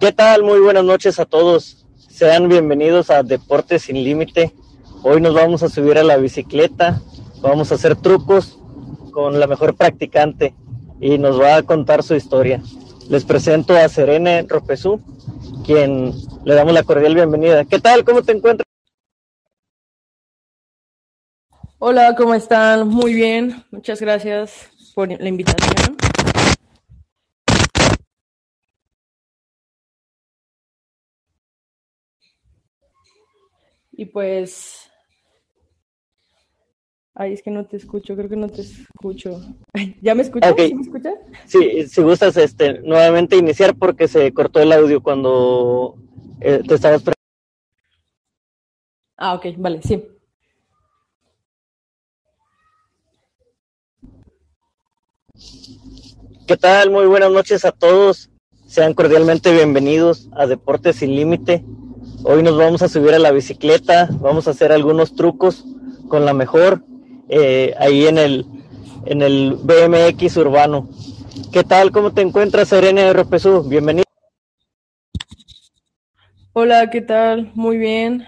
¿Qué tal? Muy buenas noches a todos. Sean bienvenidos a Deportes sin Límite. Hoy nos vamos a subir a la bicicleta, vamos a hacer trucos con la mejor practicante y nos va a contar su historia. Les presento a Serene Ropesú, quien le damos la cordial bienvenida. ¿Qué tal? ¿Cómo te encuentras? Hola, ¿cómo están? Muy bien. Muchas gracias por la invitación. Y pues... Ay, es que no te escucho, creo que no te escucho. ¿Ya me escuchas? Okay. ¿Sí me escuchas? Sí, si gustas este, nuevamente iniciar porque se cortó el audio cuando eh, te estabas... Ah, ok, vale, sí. ¿Qué tal? Muy buenas noches a todos. Sean cordialmente bienvenidos a Deportes sin Límite. Hoy nos vamos a subir a la bicicleta, vamos a hacer algunos trucos con la mejor eh, ahí en el, en el BMX urbano. ¿Qué tal? ¿Cómo te encuentras, Serena Ropesú? Bienvenido. Hola, ¿qué tal? Muy bien.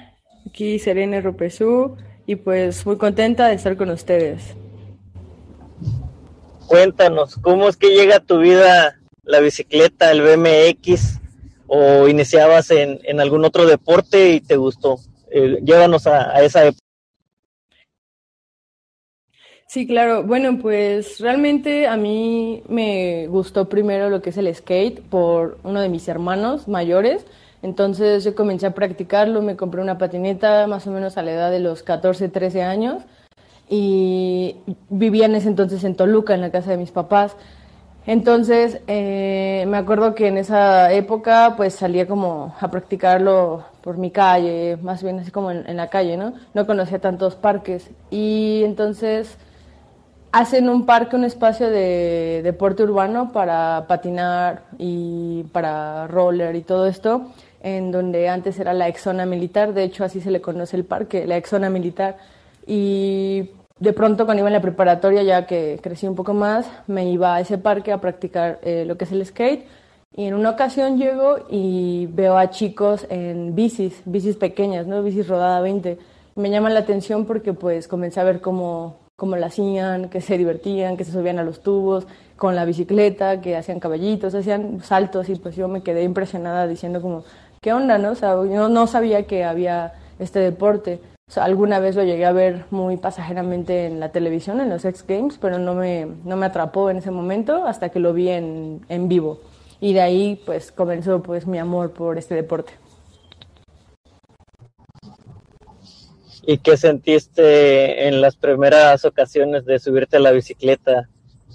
Aquí Serena Ropesú y pues muy contenta de estar con ustedes. Cuéntanos, ¿cómo es que llega a tu vida la bicicleta, el BMX? ¿O iniciabas en, algún otro deporte y te gustó? Eh, llévanos a, a esa época. Sí, claro. Bueno, pues realmente a mí me gustó primero lo que es el skate por uno de mis hermanos mayores. Entonces yo comencé a practicarlo, me compré una patineta más o menos a la edad de los 14, 13 años y vivía en ese entonces en Toluca, en la casa de mis papás. Entonces eh, me acuerdo que en esa época pues salía como a practicarlo por mi calle, más bien así como en, en la calle, ¿no? No conocía tantos parques y entonces hacen un parque, un espacio de deporte urbano para patinar y para roller y todo esto, en donde antes era la exona militar, de hecho así se le conoce el parque, la exona militar. Y de pronto cuando iba en la preparatoria, ya que crecí un poco más, me iba a ese parque a practicar eh, lo que es el skate. Y en una ocasión llego y veo a chicos en bicis, bicis pequeñas, ¿no? Bicis rodada 20. Me llaman la atención porque pues comencé a ver cómo, cómo la hacían, que se divertían, que se subían a los tubos con la bicicleta, que hacían caballitos, hacían saltos y pues yo me quedé impresionada diciendo como, ¿qué onda, no? O sea, yo no sabía que había este deporte. Alguna vez lo llegué a ver muy pasajeramente en la televisión, en los X Games, pero no me, no me atrapó en ese momento hasta que lo vi en, en vivo. Y de ahí pues comenzó pues mi amor por este deporte. ¿Y qué sentiste en las primeras ocasiones de subirte a la bicicleta?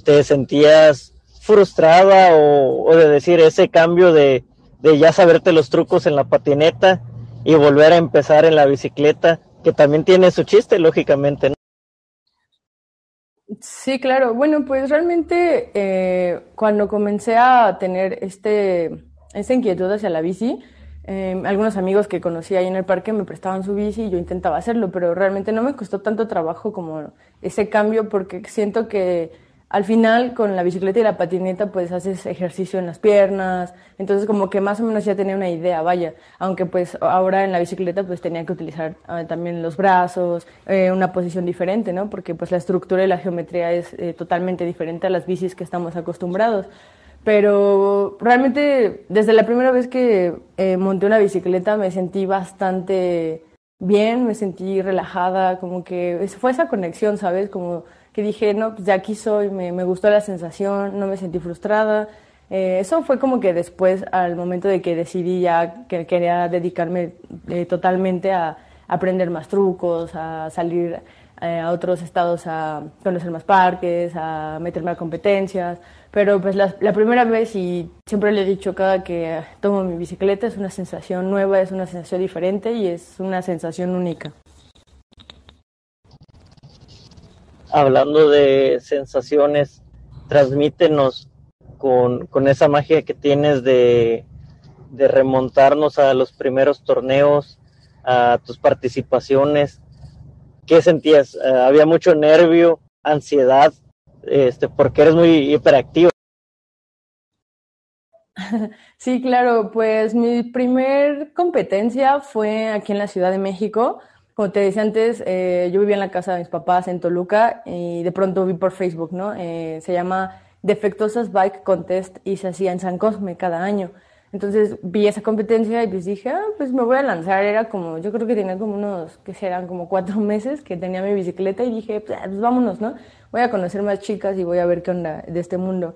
¿Te sentías frustrada o, o de decir ese cambio de, de, ya saberte los trucos en la patineta y volver a empezar en la bicicleta, que también tiene su chiste, lógicamente? ¿no? Sí, claro. Bueno, pues realmente eh, cuando comencé a tener este, esta inquietud hacia la bici, eh, algunos amigos que conocí ahí en el parque me prestaban su bici y yo intentaba hacerlo, pero realmente no me costó tanto trabajo como ese cambio porque siento que al final con la bicicleta y la patineta pues haces ejercicio en las piernas, entonces como que más o menos ya tenía una idea, vaya, aunque pues ahora en la bicicleta pues tenía que utilizar eh, también los brazos, eh, una posición diferente, ¿no? Porque pues la estructura y la geometría es eh, totalmente diferente a las bicis que estamos acostumbrados. Pero realmente desde la primera vez que eh, monté una bicicleta me sentí bastante bien, me sentí relajada, como que fue esa conexión, ¿sabes? Como que dije, no, pues ya aquí soy, me, me gustó la sensación, no me sentí frustrada. Eh, eso fue como que después, al momento de que decidí ya que quería dedicarme eh, totalmente a aprender más trucos, a salir eh, a otros estados a conocer más parques, a meterme a competencias. Pero pues la, la, primera vez, y siempre le he dicho cada que tomo mi bicicleta, es una sensación nueva, es una sensación diferente y es una sensación única. Hablando de sensaciones, transmítenos con, con esa magia que tienes de, de remontarnos a los primeros torneos, a tus participaciones. ¿Qué sentías? Uh, ¿Había mucho nervio, ansiedad? Este, porque eres muy hiperactivo. Sí, claro, pues mi primer competencia fue aquí en la Ciudad de México. Como te decía antes, eh, yo vivía en la casa de mis papás en Toluca y de pronto vi por Facebook, ¿no? Eh, se llama Defectosas Bike Contest y se hacía en San Cosme cada año. Entonces vi esa competencia y pues dije, ah, pues me voy a lanzar. Era como, yo creo que tenía como unos, que serán como cuatro meses que tenía mi bicicleta y dije, pues, pues vámonos, ¿no? Voy a conocer más chicas y voy a ver qué onda de este mundo.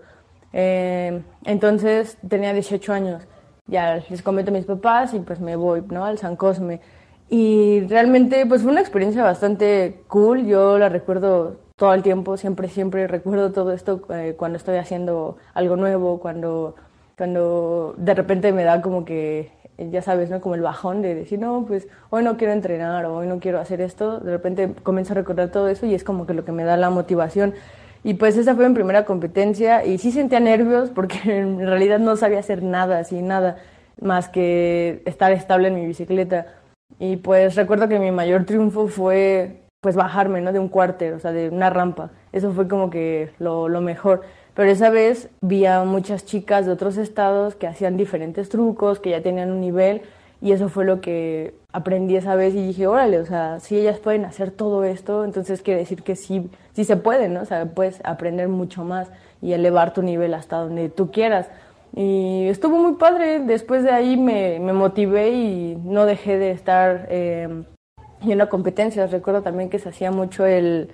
Eh, entonces tenía 18 años. Ya les comento a mis papás y pues me voy, ¿no? Al San Cosme. Y realmente pues fue una experiencia bastante cool. Yo la recuerdo todo el tiempo, siempre, siempre recuerdo todo esto eh, cuando estoy haciendo algo nuevo, cuando cuando de repente me da como que, ya sabes, ¿no? Como el bajón de decir, no, pues hoy no quiero entrenar o hoy no quiero hacer esto, de repente comienzo a recordar todo eso y es como que lo que me da la motivación. Y pues esa fue mi primera competencia y sí sentía nervios porque en realidad no sabía hacer nada, así nada, más que estar estable en mi bicicleta. Y pues recuerdo que mi mayor triunfo fue pues bajarme, ¿no? De un cuarter, o sea, de una rampa. Eso fue como que lo, lo mejor. Pero esa vez vi a muchas chicas de otros estados que hacían diferentes trucos, que ya tenían un nivel, y eso fue lo que aprendí esa vez y dije, órale, o sea, si ellas pueden hacer todo esto, entonces quiere decir que sí, sí se puede, ¿no? O sea, puedes aprender mucho más y elevar tu nivel hasta donde tú quieras. Y estuvo muy padre, después de ahí me, me motivé y no dejé de estar eh, yendo a competencias. Recuerdo también que se hacía mucho el,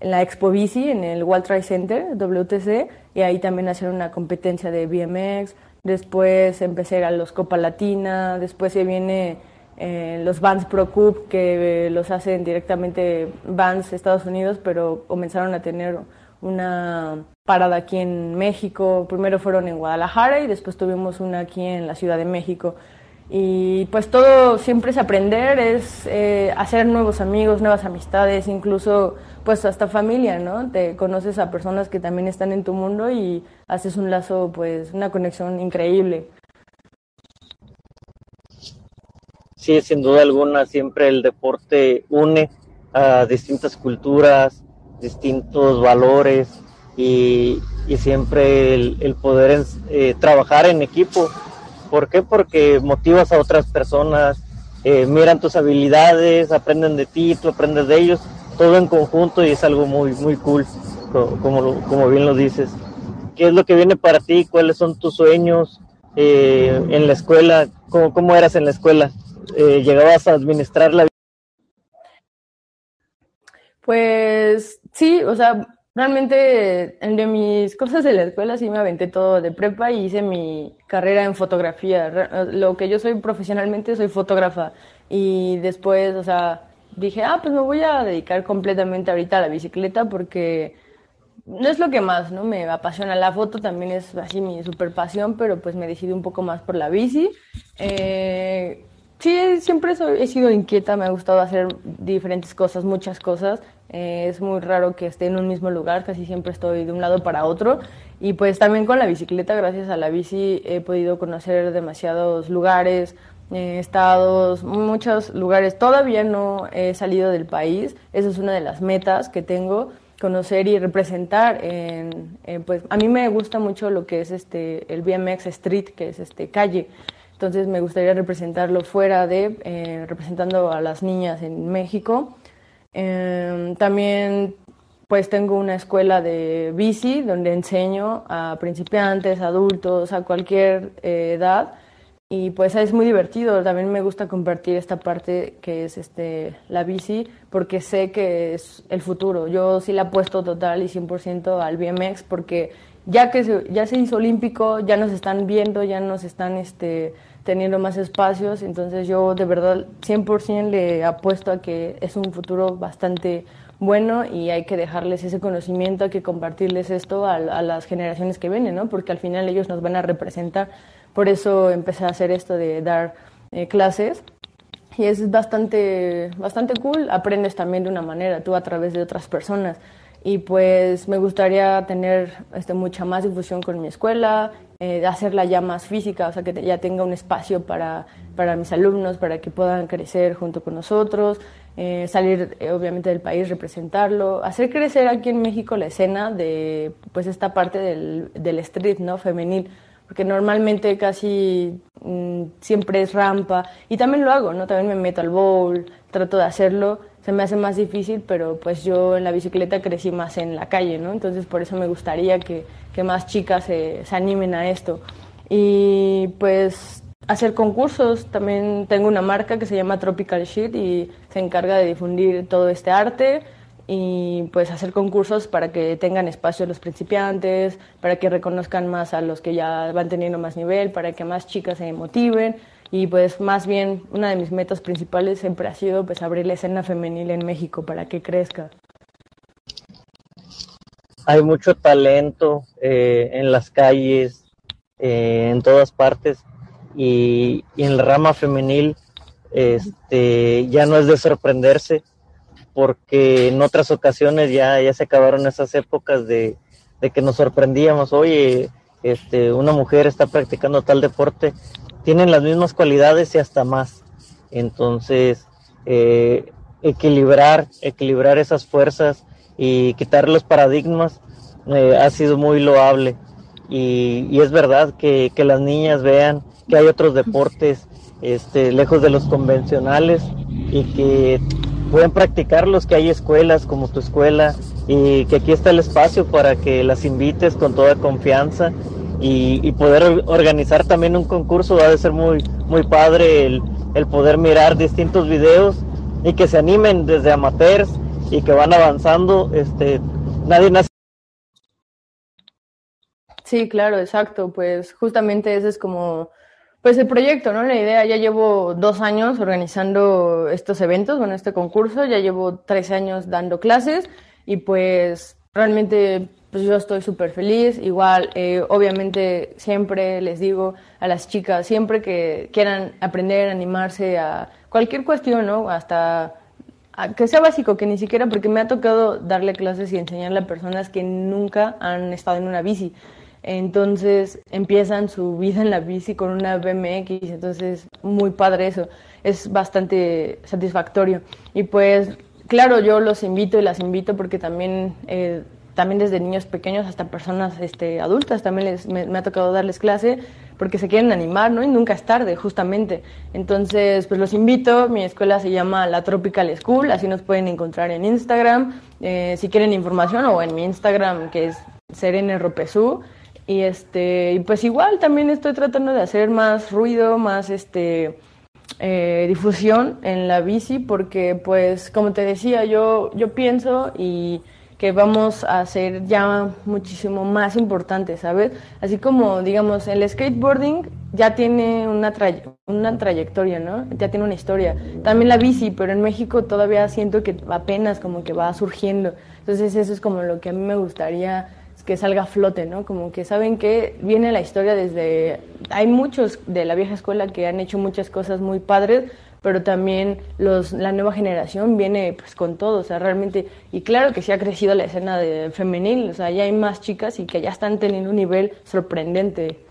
en la Expo Bici, en el World Trade Center, WTC, y ahí también hacían una competencia de BMX. Después empecé a los Copa Latina, después se viene eh, los Vans Pro Cup, que los hacen directamente Vans Estados Unidos, pero comenzaron a tener una parada aquí en México. Primero fueron en Guadalajara y después tuvimos una aquí en la Ciudad de México. Y pues todo siempre es aprender, es eh, hacer nuevos amigos, nuevas amistades, incluso pues hasta familia, ¿no? Te conoces a personas que también están en tu mundo y haces un lazo, pues una conexión increíble. Sí, sin duda alguna, siempre el deporte une a distintas culturas, distintos valores y, y siempre el, el poder eh, trabajar en equipo ¿Por qué? Porque motivas a otras personas, eh, miran tus habilidades, aprenden de ti, tú aprendes de ellos, todo en conjunto y es algo muy, muy cool, como, como bien lo dices. ¿Qué es lo que viene para ti? ¿Cuáles son tus sueños eh, en la escuela? ¿Cómo, ¿Cómo, eras en la escuela? Eh, ¿Llegabas a administrar la Pues sí, o sea, Realmente, de mis cosas de la escuela sí me aventé todo de prepa y hice mi carrera en fotografía. Lo que yo soy profesionalmente soy fotógrafa. Y después, o sea, dije, ah, pues me voy a dedicar completamente ahorita a la bicicleta porque no es lo que más, ¿no? Me apasiona la foto, también es así mi super pasión, pero pues me decidí un poco más por la bici. Eh, sí, siempre he sido inquieta, me ha gustado hacer diferentes cosas, muchas cosas. Eh, es muy raro que esté en un mismo lugar, casi siempre estoy de un lado para otro. Y pues también con la bicicleta, gracias a la bici, he podido conocer demasiados lugares, eh, estados, muchos lugares. Todavía no he salido del país, esa es una de las metas que tengo conocer y representar en, pues a mí me gusta mucho lo que es este el BMX Street que es este calle entonces me gustaría representarlo fuera de eh, representando a las niñas en México Em, también pues tengo una escuela de bici donde enseño a principiantes, adultos, a cualquier eh, edad y pues es muy divertido. También me gusta compartir esta parte que es este la bici porque sé que es el futuro. Yo sí la apuesto total y 100% al BMX porque ya que se, ya se hizo olímpico, ya nos están viendo, ya nos están este teniendo más espacios, entonces yo de verdad 100% le apuesto a que es un futuro bastante bueno y hay que dejarles ese conocimiento, hay que compartirles esto a, las generaciones que vienen, ¿no? porque al final ellos nos van a representar. Por eso empecé a hacer esto de dar eh, clases y es bastante, bastante cool, aprendes también de una manera, tú a través de otras personas y pues me gustaría tener este, mucha más difusión con mi escuela, eh, hacerla ya más física, o sea, que ya tenga un espacio para, para mis alumnos, para que puedan crecer junto con nosotros, eh, salir eh, obviamente del país, representarlo, hacer crecer aquí en México la escena de pues esta parte del, del street, ¿no? Femenil, porque normalmente casi mm, siempre es rampa y también lo hago, ¿no? También me meto al bowl, trato de hacerlo, se me hace más difícil, pero pues yo en la bicicleta crecí más en la calle, ¿no? Entonces por eso me gustaría que, que más chicas se, animen a esto. Y pues hacer concursos. También tengo una marca que se llama Tropical Shit y se encarga de difundir todo este arte y pues hacer concursos para que tengan espacio los principiantes, para que reconozcan más a los que ya van teniendo más nivel, para que más chicas se motiven y pues más bien una de mis metas principales siempre ha sido pues abrir la escena femenil en México para que crezca. Hay mucho talento eh, en las calles, eh, en todas partes y, en la rama femenil este, ya no es de sorprenderse porque en otras ocasiones ya, ya se acabaron esas épocas de, que nos sorprendíamos, oye, este, una mujer está practicando tal deporte, tienen las mismas cualidades y hasta más. Entonces, eh, equilibrar, equilibrar esas fuerzas y quitar los paradigmas eh, ha sido muy loable. Y, y es verdad que, que, las niñas vean que hay otros deportes este, lejos de los convencionales y que pueden practicarlos, que hay escuelas como tu escuela y que aquí está el espacio para que las invites con toda confianza y, poder organizar también un concurso va a ser muy, muy padre el, el poder mirar distintos videos y que se animen desde amateurs y que van avanzando. Este, nadie nace Sí, claro, exacto. Pues justamente ese es como pues el proyecto, ¿no? La idea, ya llevo dos años organizando estos eventos, bueno, este concurso, ya llevo tres años dando clases y pues realmente pues yo estoy súper feliz. Igual, eh, obviamente siempre les digo a las chicas, siempre que quieran aprender, animarse a cualquier cuestión, ¿no? Hasta que sea básico, que ni siquiera, porque me ha tocado darle clases y enseñarle a personas que nunca han estado en una bici. Entonces empiezan su vida en la bici con una BMX, entonces muy padre eso, es bastante satisfactorio. Y pues claro, yo los invito y las invito porque también, eh, también desde niños pequeños hasta personas este, adultas también les, me, ha tocado darles clase porque se quieren animar, ¿no? Y nunca es tarde, justamente. Entonces, pues los invito, mi escuela se llama La Tropical School, así nos pueden encontrar en Instagram, eh, si quieren información, o en mi Instagram, que es Serene Ropesú. Y este, y pues igual también estoy tratando de hacer más ruido, más este eh, difusión en la bici, porque pues como te decía, yo, yo pienso y que vamos a ser ya muchísimo más importante, ¿sabes? Así como, digamos, el skateboarding ya tiene una, una trayectoria, ¿no? Ya tiene una historia. También la bici, pero en México todavía siento que apenas como que va surgiendo. Entonces eso es como lo que a mí me gustaría que salga a flote, ¿no? Como que saben que viene la historia desde... Hay muchos de la vieja escuela que han hecho muchas cosas muy padres, pero también los, la nueva generación viene pues con todo, o sea, realmente, y claro que sí ha crecido la escena de femenil, o sea, ya hay más chicas y que ya están teniendo un nivel sorprendente.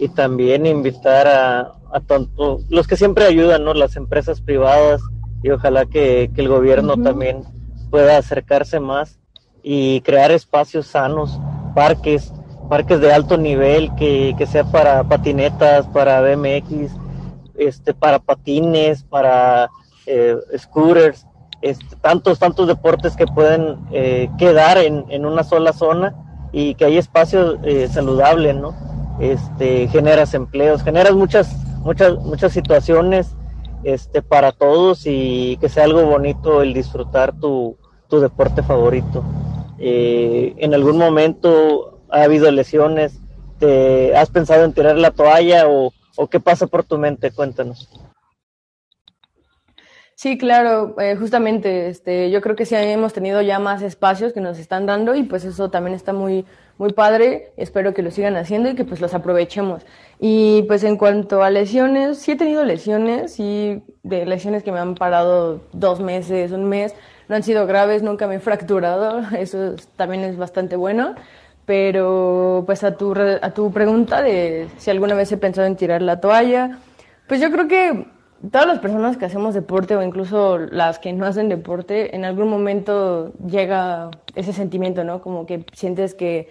Y también invitar a, a tanto, los que siempre ayudan, ¿no? Las empresas privadas y ojalá que, que el gobierno también pueda acercarse más y crear espacios sanos, parques, parques de alto nivel que, que sea para patinetas, para BMX, este, para patines, para eh, scooters, este, tantos, tantos deportes que pueden eh, quedar en, en, una sola zona y que hay espacio eh, saludable, ¿no? Este, generas empleos, generas muchas, muchas, muchas situaciones este, para todos y que sea algo bonito el disfrutar tu, tu deporte favorito. Eh, ¿En algún momento ha habido lesiones? ¿Te has pensado en tirar la toalla o, qué pasa por tu mente? Cuéntanos. Sí, claro, eh, justamente, este, yo creo que sí hemos tenido ya más espacios que nos están dando y pues eso también está muy, muy padre. Espero que lo sigan haciendo y que pues los aprovechemos. Y pues en cuanto a lesiones, sí he tenido lesiones, y de lesiones que me han parado dos meses, un mes, no han sido graves, nunca me he fracturado, eso también es bastante bueno. Pero pues a tu, a tu pregunta de si alguna vez he pensado en tirar la toalla, pues yo creo que todas las personas que hacemos deporte o incluso las que no hacen deporte, en algún momento llega ese sentimiento, ¿no? Como que sientes que,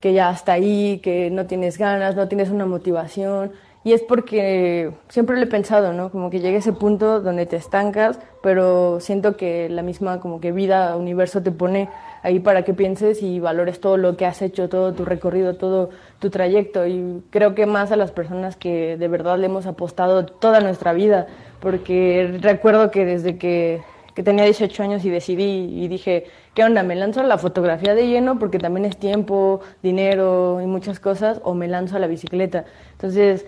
que ya está ahí, que no tienes ganas, no tienes una motivación. Y es porque siempre lo he pensado, ¿no? Como que llega ese punto donde te estancas, pero siento que la misma como que vida, universo te pone ahí para que pienses y valores todo lo que has hecho, todo tu recorrido, todo tu trayecto. Y creo que más a las personas que de verdad le hemos apostado toda nuestra vida, porque recuerdo que desde que, que tenía 18 años y decidí y dije, ¿qué onda? ¿Me lanzo a la fotografía de lleno porque también es tiempo, dinero y muchas cosas? ¿O me lanzo a la bicicleta? Entonces,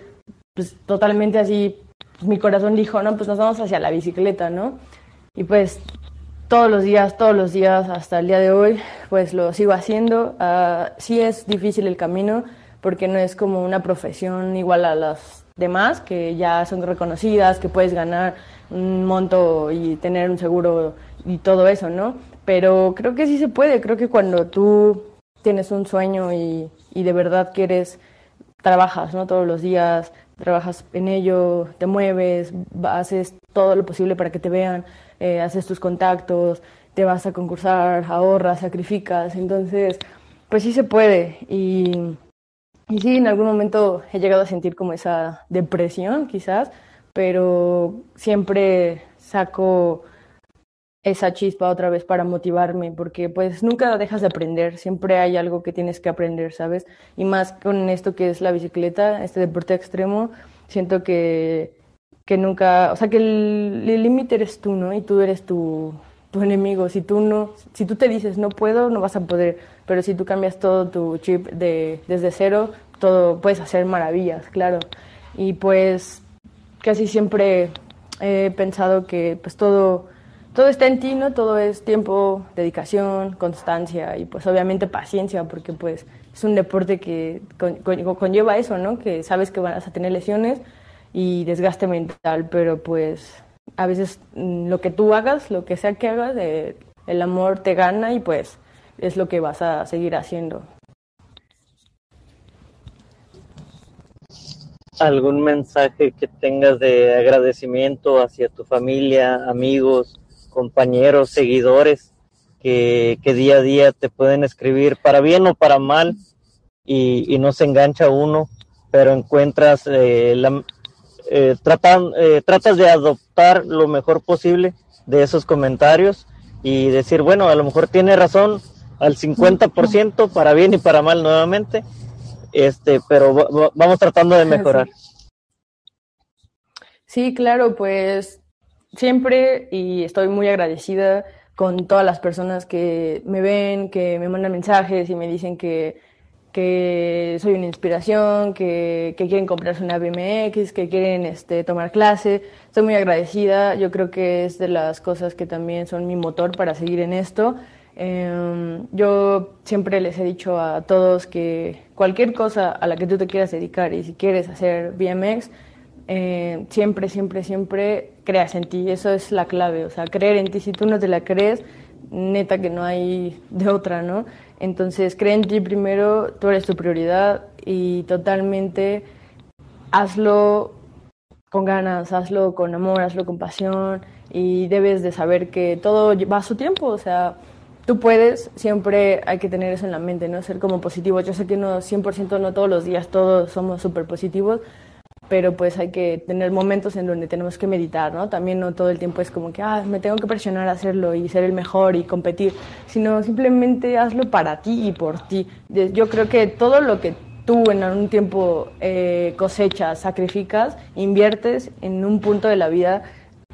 pues totalmente así, pues, mi corazón dijo, no, pues nos vamos hacia la bicicleta, ¿no? Y pues todos los días, todos los días hasta el día de hoy, pues lo sigo haciendo. Uh, sí es difícil el camino porque no es como una profesión igual a las demás, que ya son reconocidas, que puedes ganar un monto y tener un seguro y todo eso, ¿no? Pero creo que sí se puede, creo que cuando tú tienes un sueño y, y de verdad quieres, trabajas, ¿no? Todos los días, trabajas en ello, te mueves, haces todo lo posible para que te vean, eh, haces tus contactos, te vas a concursar, ahorras, sacrificas, entonces, pues sí se puede. Y, y sí, en algún momento he llegado a sentir como esa depresión, quizás, pero siempre saco esa chispa otra vez para motivarme, porque pues nunca dejas de aprender, siempre hay algo que tienes que aprender, ¿sabes? Y más con esto que es la bicicleta, este deporte extremo, siento que, que nunca, o sea, que el límite eres tú, ¿no? Y tú eres tu, tu enemigo. Si tú no, si tú te dices no puedo, no vas a poder, pero si tú cambias todo tu chip de, desde cero, todo puedes hacer maravillas, claro. Y pues casi siempre he pensado que pues todo todo está en ti, ¿no? Todo es tiempo, dedicación, constancia y pues obviamente paciencia, porque pues es un deporte que conlleva eso, ¿no? Que sabes que vas a tener lesiones y desgaste mental, pero pues a veces mm, lo que tú hagas, lo que sea que hagas, eh, el amor te gana y pues es lo que vas a seguir haciendo. ¿Algún mensaje que tengas de agradecimiento hacia tu familia, amigos, compañeros, seguidores que, día a día te pueden escribir para bien o para mal y, no se engancha uno, pero encuentras, eh, la, eh, tratan, eh, tratas de adoptar lo mejor posible de esos comentarios y decir, bueno, a lo mejor tiene razón al 50% para bien y para mal nuevamente, este, pero vamos tratando de mejorar. Sí, claro, pues siempre y estoy muy agradecida con todas las personas que me ven, que me mandan mensajes y me dicen que, que soy una inspiración, que, que, quieren comprarse una BMX, que quieren este, tomar clase. Estoy muy agradecida. Yo creo que es de las cosas que también son mi motor para seguir en esto. Em, yo siempre les he dicho a todos que cualquier cosa a la que tú te quieras dedicar y si quieres hacer BMX, eh, siempre, siempre, siempre creas en ti. Eso es la clave. O sea, creer en ti. Si tú no te la crees, neta que no hay de otra, ¿no? Entonces, cree en ti primero, tú eres tu prioridad y totalmente hazlo con ganas, hazlo con amor, hazlo con pasión y debes de saber que todo va a su tiempo, o sea, tú puedes, siempre hay que tener eso en la mente, ¿no? Ser como positivo. Yo sé que no 100% no todos los días todos somos súper positivos, pero pues hay que tener momentos en donde tenemos que meditar, ¿no? También no todo el tiempo es como que, ah, me tengo que presionar a hacerlo y ser el mejor y competir, sino simplemente hazlo para ti y por ti. Yo creo que todo lo que tú en algún tiempo eh, cosechas, sacrificas, inviertes en un punto de la vida,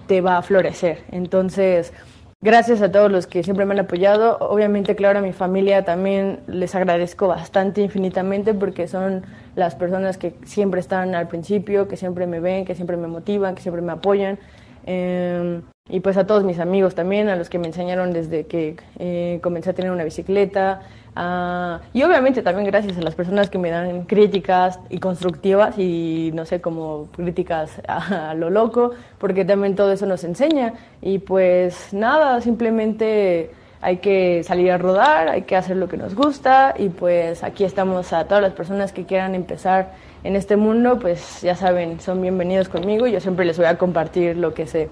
te va a florecer. Entonces, Gracias a todos los que siempre me han apoyado. Obviamente, claro, a mi familia también les agradezco bastante, infinitamente, porque son las personas que siempre están al principio, que siempre me ven, que siempre me motivan, que siempre me apoyan. Em, y pues a todos mis amigos también, a los que me enseñaron desde que eh, comencé a tener una bicicleta, Ah, y obviamente también gracias a las personas que me dan críticas y constructivas y no sé, como críticas a, lo loco, porque también todo eso nos enseña. Y pues nada, simplemente hay que salir a rodar, hay que hacer lo que nos gusta y pues aquí estamos a todas las personas que quieran empezar en este mundo, pues ya saben, son bienvenidos conmigo y yo siempre les voy a compartir lo que sé.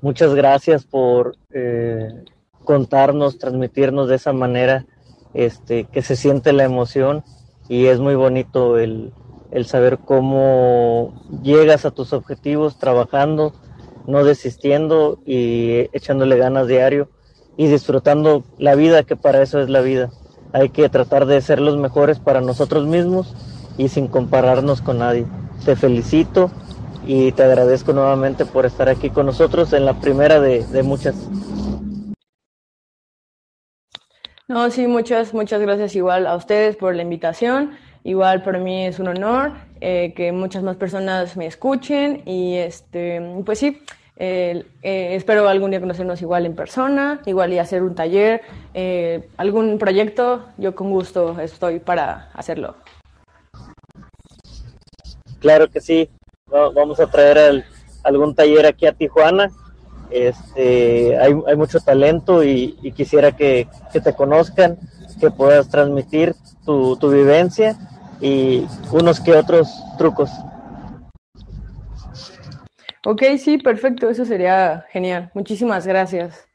Muchas gracias por eh, contarnos, transmitirnos de esa manera este, que se siente la emoción y es muy bonito el, el saber cómo llegas a tus objetivos trabajando, no desistiendo y echándole ganas diario y disfrutando la vida, que para eso es la vida. Hay que tratar de ser los mejores para nosotros mismos y sin compararnos con nadie. Te felicito y te agradezco nuevamente por estar aquí con nosotros en la primera de, de muchas. No, sí, muchas, muchas gracias igual a ustedes por la invitación. Igual para mí es un honor eh, que muchas más personas me escuchen y este, pues sí, eh, espero algún día conocernos igual en persona, igual y hacer un taller, eh, algún proyecto, yo con gusto estoy para hacerlo. Claro que sí, vamos a traer algún taller aquí a Tijuana. Este, hay, hay mucho talento y, quisiera que, que, te conozcan, que puedas transmitir tu, tu vivencia y unos que otros trucos. Ok, sí, perfecto, eso sería genial. Muchísimas gracias.